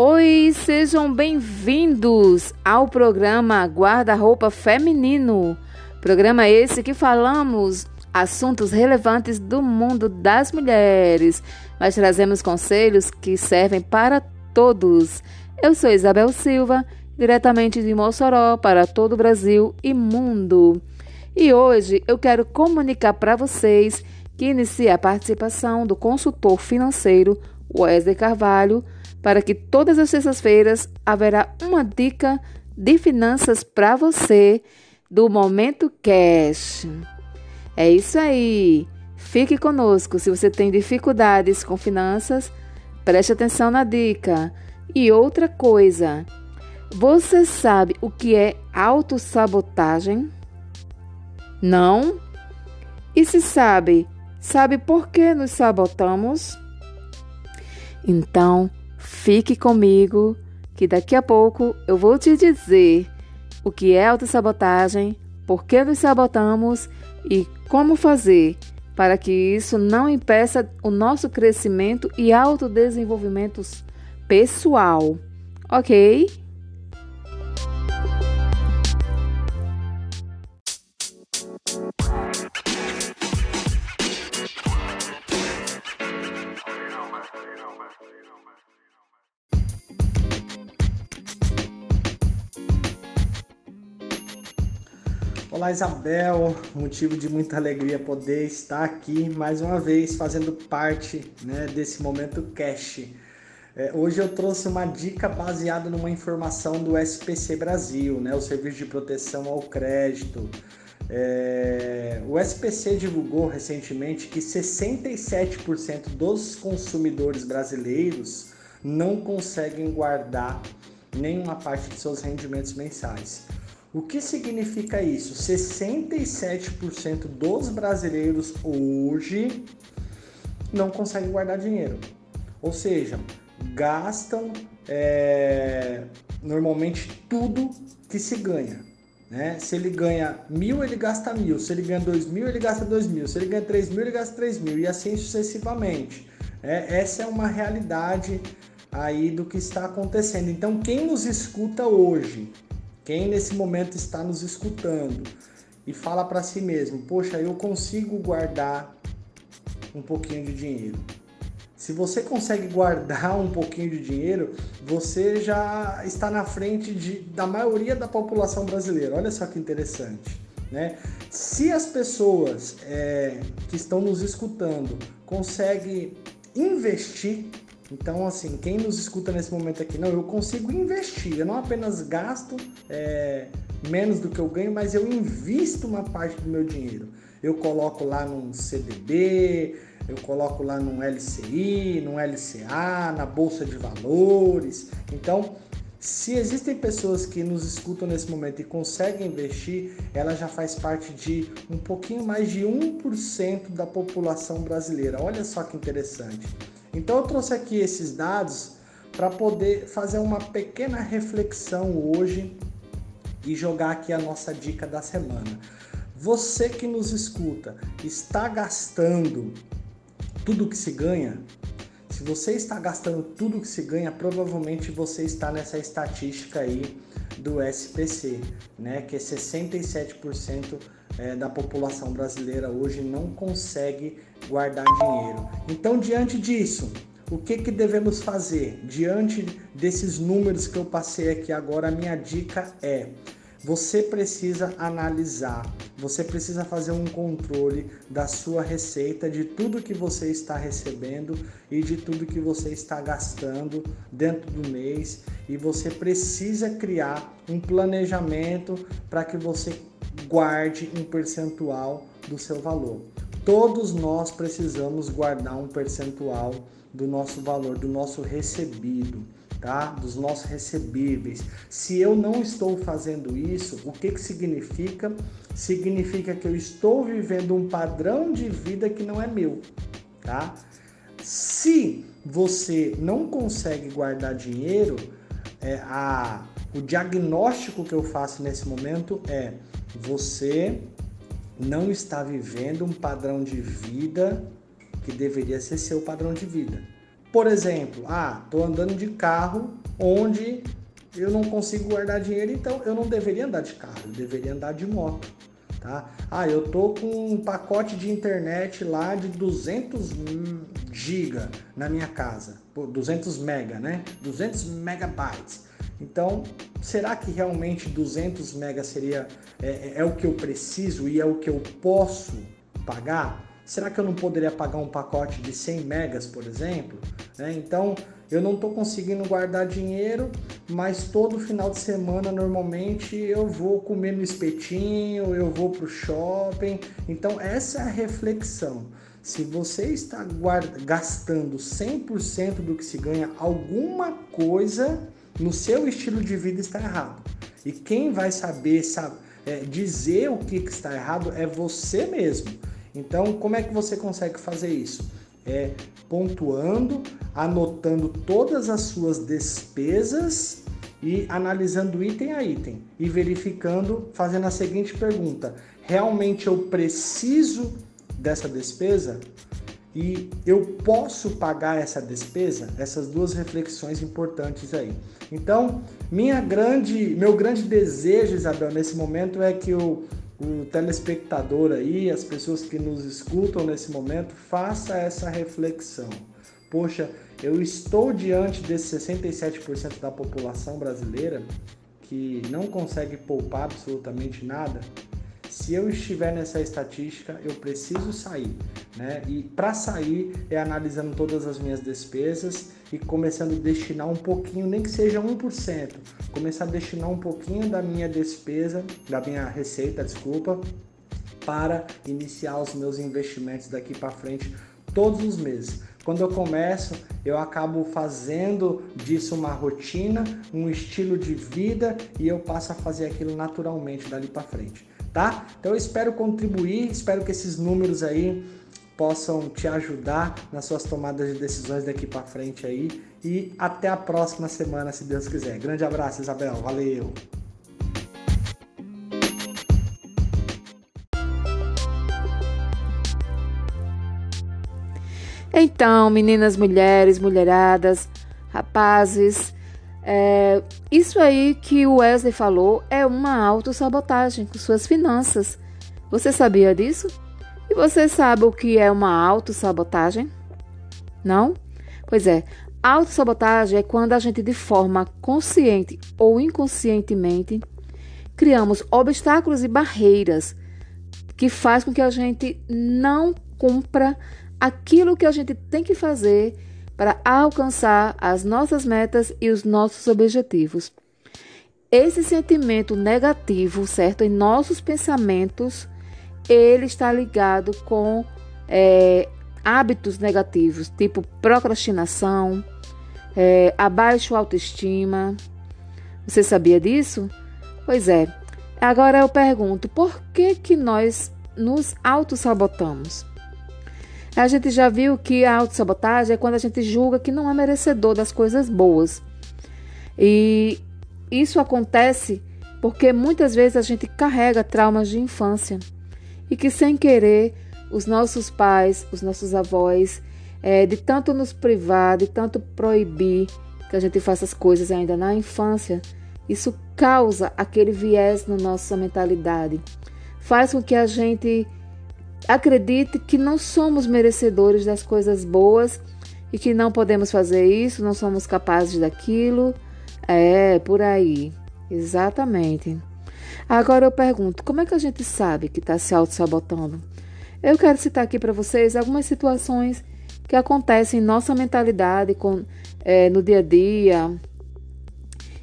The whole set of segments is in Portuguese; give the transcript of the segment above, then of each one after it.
Oi, sejam bem-vindos ao programa Guarda-Roupa Feminino. Programa esse que falamos assuntos relevantes do mundo das mulheres, mas trazemos conselhos que servem para todos. Eu sou Isabel Silva, diretamente de Mossoró para todo o Brasil e mundo. E hoje eu quero comunicar para vocês que inicia a participação do consultor financeiro Wesley Carvalho para que todas as sextas-feiras haverá uma dica de finanças para você do Momento Cash. É isso aí. Fique conosco. Se você tem dificuldades com finanças, preste atenção na dica. E outra coisa, você sabe o que é autossabotagem? Não? E se sabe, sabe por que nos sabotamos? Então, Fique comigo, que daqui a pouco eu vou te dizer o que é autossabotagem, por que nos sabotamos e como fazer para que isso não impeça o nosso crescimento e autodesenvolvimento pessoal. Ok? Isabel, motivo de muita alegria poder estar aqui mais uma vez fazendo parte né, desse momento cash. É, hoje eu trouxe uma dica baseada numa informação do SPC Brasil, né, o Serviço de Proteção ao Crédito. É, o SPC divulgou recentemente que 67% dos consumidores brasileiros não conseguem guardar nenhuma parte de seus rendimentos mensais. O que significa isso? 67% dos brasileiros hoje não conseguem guardar dinheiro. Ou seja, gastam é, normalmente tudo que se ganha. Né? Se ele ganha mil, ele gasta mil. Se ele ganha dois mil, ele gasta dois mil. Se ele ganha três mil, ele gasta três mil. E assim sucessivamente. É, essa é uma realidade aí do que está acontecendo. Então, quem nos escuta hoje quem nesse momento está nos escutando e fala para si mesmo: Poxa, eu consigo guardar um pouquinho de dinheiro. Se você consegue guardar um pouquinho de dinheiro, você já está na frente de, da maioria da população brasileira. Olha só que interessante. Né? Se as pessoas é, que estão nos escutando conseguem investir então, assim, quem nos escuta nesse momento aqui, não, eu consigo investir, eu não apenas gasto é, menos do que eu ganho, mas eu invisto uma parte do meu dinheiro. Eu coloco lá num CDB, eu coloco lá num LCI, num LCA, na bolsa de valores. Então, se existem pessoas que nos escutam nesse momento e conseguem investir, ela já faz parte de um pouquinho mais de 1% da população brasileira. Olha só que interessante. Então eu trouxe aqui esses dados para poder fazer uma pequena reflexão hoje e jogar aqui a nossa dica da semana. Você que nos escuta, está gastando tudo que se ganha? Se você está gastando tudo que se ganha, provavelmente você está nessa estatística aí do SPC, né? Que é 67% é, da população brasileira hoje não consegue guardar dinheiro. Então, diante disso, o que, que devemos fazer? Diante desses números que eu passei aqui agora, a minha dica é você precisa analisar, você precisa fazer um controle da sua receita, de tudo que você está recebendo e de tudo que você está gastando dentro do mês, e você precisa criar um planejamento para que você guarde um percentual do seu valor. Todos nós precisamos guardar um percentual do nosso valor, do nosso recebido, tá? Dos nossos recebíveis. Se eu não estou fazendo isso, o que que significa? Significa que eu estou vivendo um padrão de vida que não é meu, tá? Se você não consegue guardar dinheiro, é, a, o diagnóstico que eu faço nesse momento é você não está vivendo um padrão de vida que deveria ser seu padrão de vida. Por exemplo, ah, tô andando de carro onde eu não consigo guardar dinheiro, então eu não deveria andar de carro, eu deveria andar de moto. Tá? Ah, eu tô com um pacote de internet lá de 200 giga na minha casa, 200 mega, né? 200 megabytes. Então, será que realmente 200 mega seria é, é, é o que eu preciso e é o que eu posso pagar? Será que eu não poderia pagar um pacote de 100 megas, por exemplo? Né? Então, eu não estou conseguindo guardar dinheiro, mas todo final de semana normalmente eu vou comer no espetinho, eu vou para o shopping. Então, essa é a reflexão. Se você está guarda, gastando 100% do que se ganha, alguma coisa no seu estilo de vida está errado. E quem vai saber sabe, é, dizer o que está errado é você mesmo. Então, como é que você consegue fazer isso? É pontuando, anotando todas as suas despesas e analisando item a item e verificando, fazendo a seguinte pergunta: realmente eu preciso dessa despesa? E eu posso pagar essa despesa? Essas duas reflexões importantes aí. Então, minha grande, meu grande desejo, Isabel, nesse momento é que o, o telespectador aí, as pessoas que nos escutam nesse momento, faça essa reflexão. Poxa, eu estou diante desse 67% da população brasileira que não consegue poupar absolutamente nada se eu estiver nessa estatística, eu preciso sair, né? E para sair é analisando todas as minhas despesas e começando a destinar um pouquinho, nem que seja 1%, começar a destinar um pouquinho da minha despesa, da minha receita, desculpa, para iniciar os meus investimentos daqui para frente todos os meses. Quando eu começo, eu acabo fazendo disso uma rotina, um estilo de vida e eu passo a fazer aquilo naturalmente dali para frente tá? Então eu espero contribuir, espero que esses números aí possam te ajudar nas suas tomadas de decisões daqui para frente aí e até a próxima semana, se Deus quiser. Grande abraço, Isabel. Valeu. Então, meninas, mulheres, mulheradas, rapazes, é, isso aí que o Wesley falou é uma autossabotagem com suas finanças. Você sabia disso? E você sabe o que é uma autossabotagem? Não? Pois é, autossabotagem é quando a gente, de forma consciente ou inconscientemente, criamos obstáculos e barreiras que faz com que a gente não cumpra aquilo que a gente tem que fazer para alcançar as nossas metas e os nossos objetivos. Esse sentimento negativo, certo, em nossos pensamentos, ele está ligado com é, hábitos negativos, tipo procrastinação, é, abaixo autoestima. Você sabia disso? Pois é. Agora eu pergunto, por que que nós nos autossabotamos? A gente já viu que a autossabotagem é quando a gente julga que não é merecedor das coisas boas. E isso acontece porque muitas vezes a gente carrega traumas de infância e que sem querer os nossos pais, os nossos avós, é, de tanto nos privar, de tanto proibir que a gente faça as coisas ainda na infância, isso causa aquele viés na nossa mentalidade, faz com que a gente Acredite que não somos merecedores das coisas boas e que não podemos fazer isso, não somos capazes daquilo. É, por aí. Exatamente. Agora eu pergunto: como é que a gente sabe que está se auto-sabotando? Eu quero citar aqui para vocês algumas situações que acontecem em nossa mentalidade com, é, no dia a dia,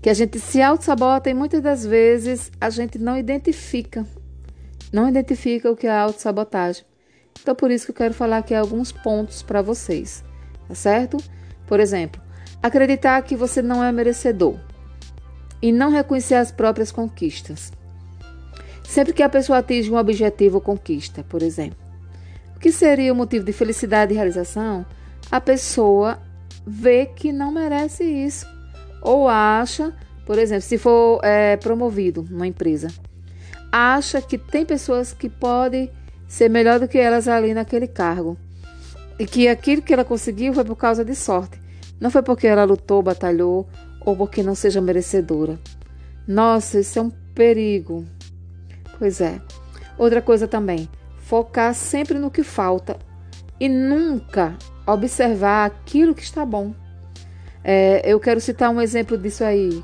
que a gente se auto-sabota e muitas das vezes a gente não identifica não identifica o que é autossabotagem. Então, por isso que eu quero falar aqui alguns pontos para vocês, tá certo? Por exemplo, acreditar que você não é merecedor e não reconhecer as próprias conquistas. Sempre que a pessoa atinge um objetivo ou conquista, por exemplo, o que seria o motivo de felicidade e realização, a pessoa vê que não merece isso ou acha, por exemplo, se for é, promovido numa empresa, acha que tem pessoas que podem ser melhor do que elas ali naquele cargo. e que aquilo que ela conseguiu foi por causa de sorte. Não foi porque ela lutou, batalhou ou porque não seja merecedora. Nossa, isso é um perigo. Pois é. Outra coisa também, focar sempre no que falta e nunca observar aquilo que está bom. É, eu quero citar um exemplo disso aí.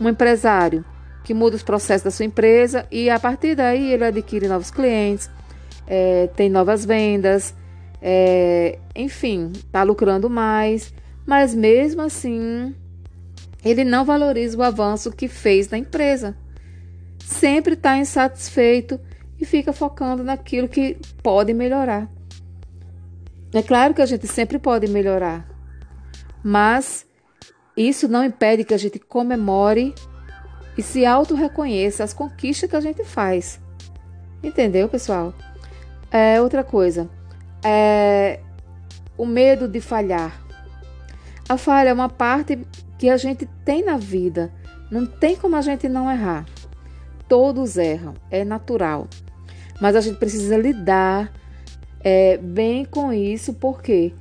Um empresário que muda os processos da sua empresa e a partir daí ele adquire novos clientes, é, tem novas vendas, é, enfim, está lucrando mais, mas mesmo assim ele não valoriza o avanço que fez na empresa. Sempre está insatisfeito e fica focando naquilo que pode melhorar. É claro que a gente sempre pode melhorar, mas isso não impede que a gente comemore e se auto-reconheça as conquistas que a gente faz. Entendeu, pessoal? É, outra coisa, é o medo de falhar. A falha é uma parte que a gente tem na vida. Não tem como a gente não errar. Todos erram, é natural. Mas a gente precisa lidar é, bem com isso, por quê?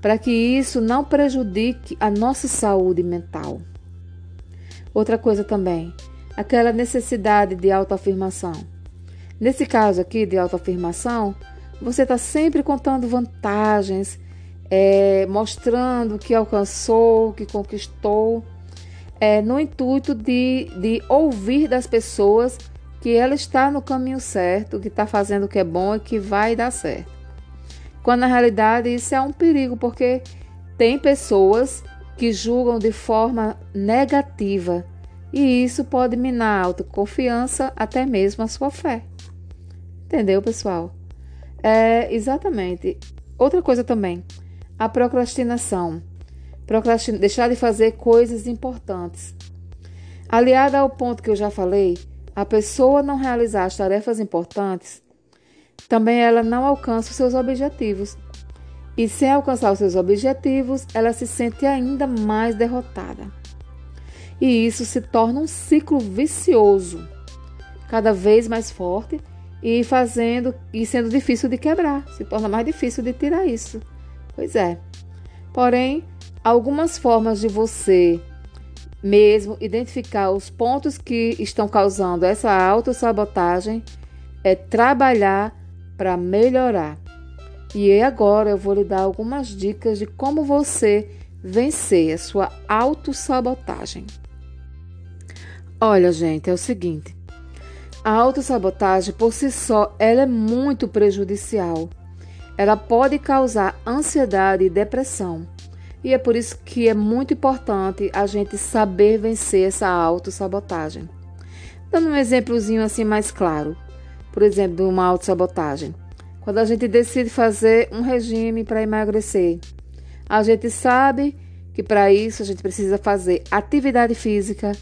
Para que isso não prejudique a nossa saúde mental. Outra coisa também, aquela necessidade de autoafirmação. Nesse caso aqui de autoafirmação, você está sempre contando vantagens, é, mostrando que alcançou, que conquistou, é, no intuito de, de ouvir das pessoas que ela está no caminho certo, que está fazendo o que é bom e que vai dar certo. Quando na realidade isso é um perigo, porque tem pessoas que julgam de forma negativa e isso pode minar a autoconfiança, até mesmo a sua fé. Entendeu, pessoal? É, exatamente. Outra coisa também, a procrastinação. Procrastin... Deixar de fazer coisas importantes. Aliada ao ponto que eu já falei, a pessoa não realizar as tarefas importantes, também ela não alcança os seus objetivos. E sem alcançar os seus objetivos, ela se sente ainda mais derrotada. E isso se torna um ciclo vicioso, cada vez mais forte e fazendo e sendo difícil de quebrar, se torna mais difícil de tirar isso. Pois é. Porém, algumas formas de você mesmo identificar os pontos que estão causando essa autossabotagem é trabalhar para melhorar. E agora eu vou lhe dar algumas dicas de como você vencer a sua autossabotagem. Olha, gente, é o seguinte. A autossabotagem por si só, ela é muito prejudicial. Ela pode causar ansiedade e depressão. E é por isso que é muito importante a gente saber vencer essa autossabotagem. Dando um exemplozinho assim mais claro. Por exemplo, de uma autossabotagem. Quando a gente decide fazer um regime para emagrecer, a gente sabe que para isso a gente precisa fazer atividade física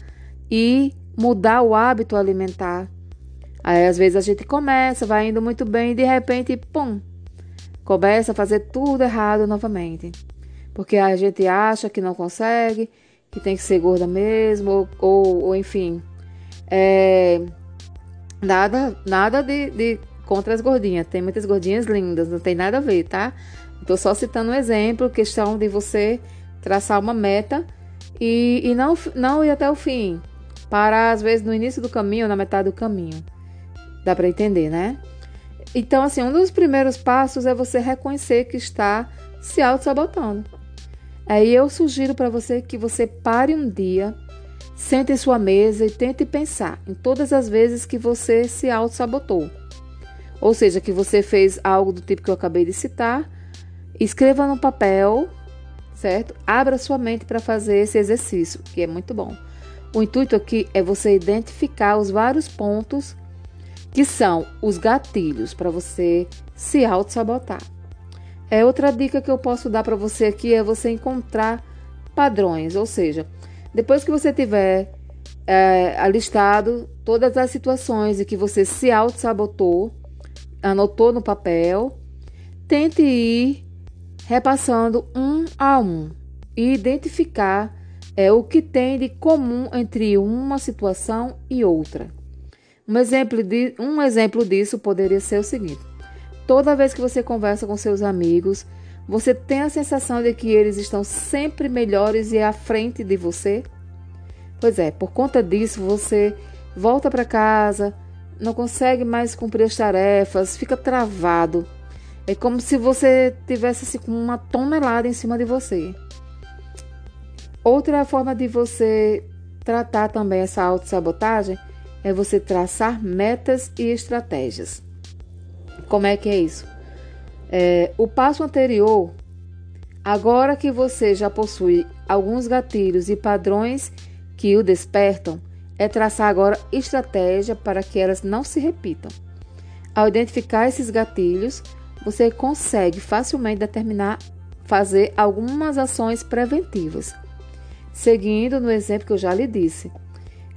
e mudar o hábito alimentar. Aí às vezes a gente começa, vai indo muito bem e de repente, pum, começa a fazer tudo errado novamente porque a gente acha que não consegue, que tem que ser gorda mesmo, ou, ou, ou enfim. É, nada nada de, de contra as gordinhas. Tem muitas gordinhas lindas, não tem nada a ver, tá? Estou só citando um exemplo, questão de você traçar uma meta e, e não, não ir até o fim. Parar, às vezes, no início do caminho na metade do caminho. Dá para entender, né? Então, assim, um dos primeiros passos é você reconhecer que está se auto-sabotando. Aí eu sugiro para você que você pare um dia, sente em sua mesa e tente pensar em todas as vezes que você se auto-sabotou. Ou seja, que você fez algo do tipo que eu acabei de citar, escreva no papel, certo? Abra sua mente para fazer esse exercício, que é muito bom. O intuito aqui é você identificar os vários pontos que são os gatilhos para você se auto-sabotar. É outra dica que eu posso dar para você aqui é você encontrar padrões, ou seja, depois que você tiver é, alistado todas as situações em que você se auto-sabotou, anotou no papel, tente ir repassando um a um e identificar é, o que tem de comum entre uma situação e outra. Um exemplo, de, um exemplo disso poderia ser o seguinte: Toda vez que você conversa com seus amigos, Você tem a sensação de que eles estão sempre melhores e à frente de você? Pois é, por conta disso você volta para casa, não consegue mais cumprir as tarefas, fica travado. É como se você tivesse assim, uma tonelada em cima de você. Outra forma de você tratar também essa autossabotagem é você traçar metas e estratégias. Como é que é isso? É, o passo anterior, agora que você já possui alguns gatilhos e padrões que o despertam, é traçar agora estratégia para que elas não se repitam. Ao identificar esses gatilhos, você consegue facilmente determinar fazer algumas ações preventivas. Seguindo no exemplo que eu já lhe disse,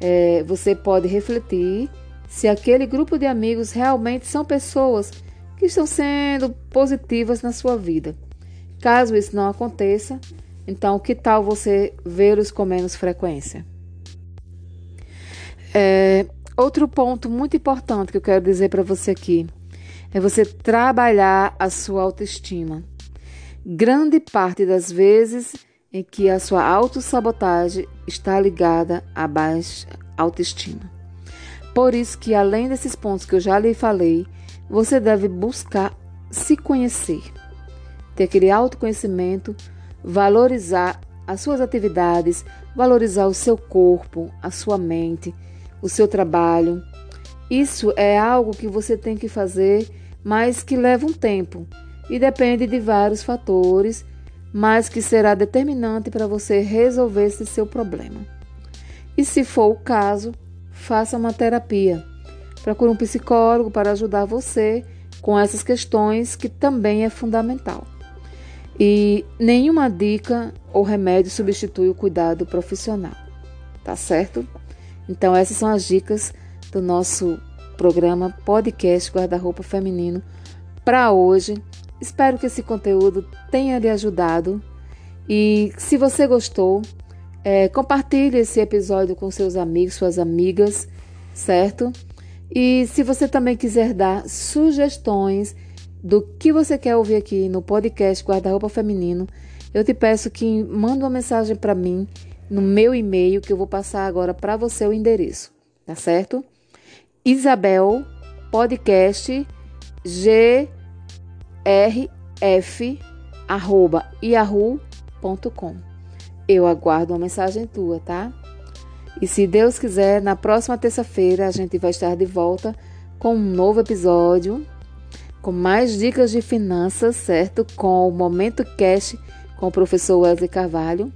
é, você pode refletir se aquele grupo de amigos realmente são pessoas que estão sendo positivas na sua vida. Caso isso não aconteça, então que tal você vê-los com menos frequência? É, outro ponto muito importante que eu quero dizer para você aqui é você trabalhar a sua autoestima. Grande parte das vezes em que a sua autossabotagem está ligada à baixa autoestima. Por isso que além desses pontos que eu já lhe falei, você deve buscar se conhecer, ter aquele autoconhecimento, valorizar as suas atividades, valorizar o seu corpo, a sua mente, o seu trabalho. Isso é algo que você tem que fazer, mas que leva um tempo e depende de vários fatores, mas que será determinante para você resolver esse seu problema. E se for o caso, faça uma terapia Procure um psicólogo para ajudar você com essas questões, que também é fundamental. E nenhuma dica ou remédio substitui o cuidado profissional, tá certo? Então, essas são as dicas do nosso programa podcast Guarda-Roupa Feminino para hoje. Espero que esse conteúdo tenha lhe ajudado. E se você gostou, é, compartilhe esse episódio com seus amigos, suas amigas, certo? E se você também quiser dar sugestões do que você quer ouvir aqui no podcast Guarda-Roupa Feminino, eu te peço que mande uma mensagem para mim no meu e-mail que eu vou passar agora para você o endereço, tá certo? Isabel podcast grf arroba yahoo.com. Eu aguardo uma mensagem tua, tá? E se Deus quiser, na próxima terça-feira a gente vai estar de volta com um novo episódio, com mais dicas de finanças, certo? Com o Momento Cash com o professor Wesley Carvalho.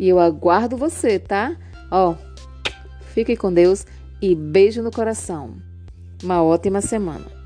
E eu aguardo você, tá? Ó, fique com Deus e beijo no coração. Uma ótima semana.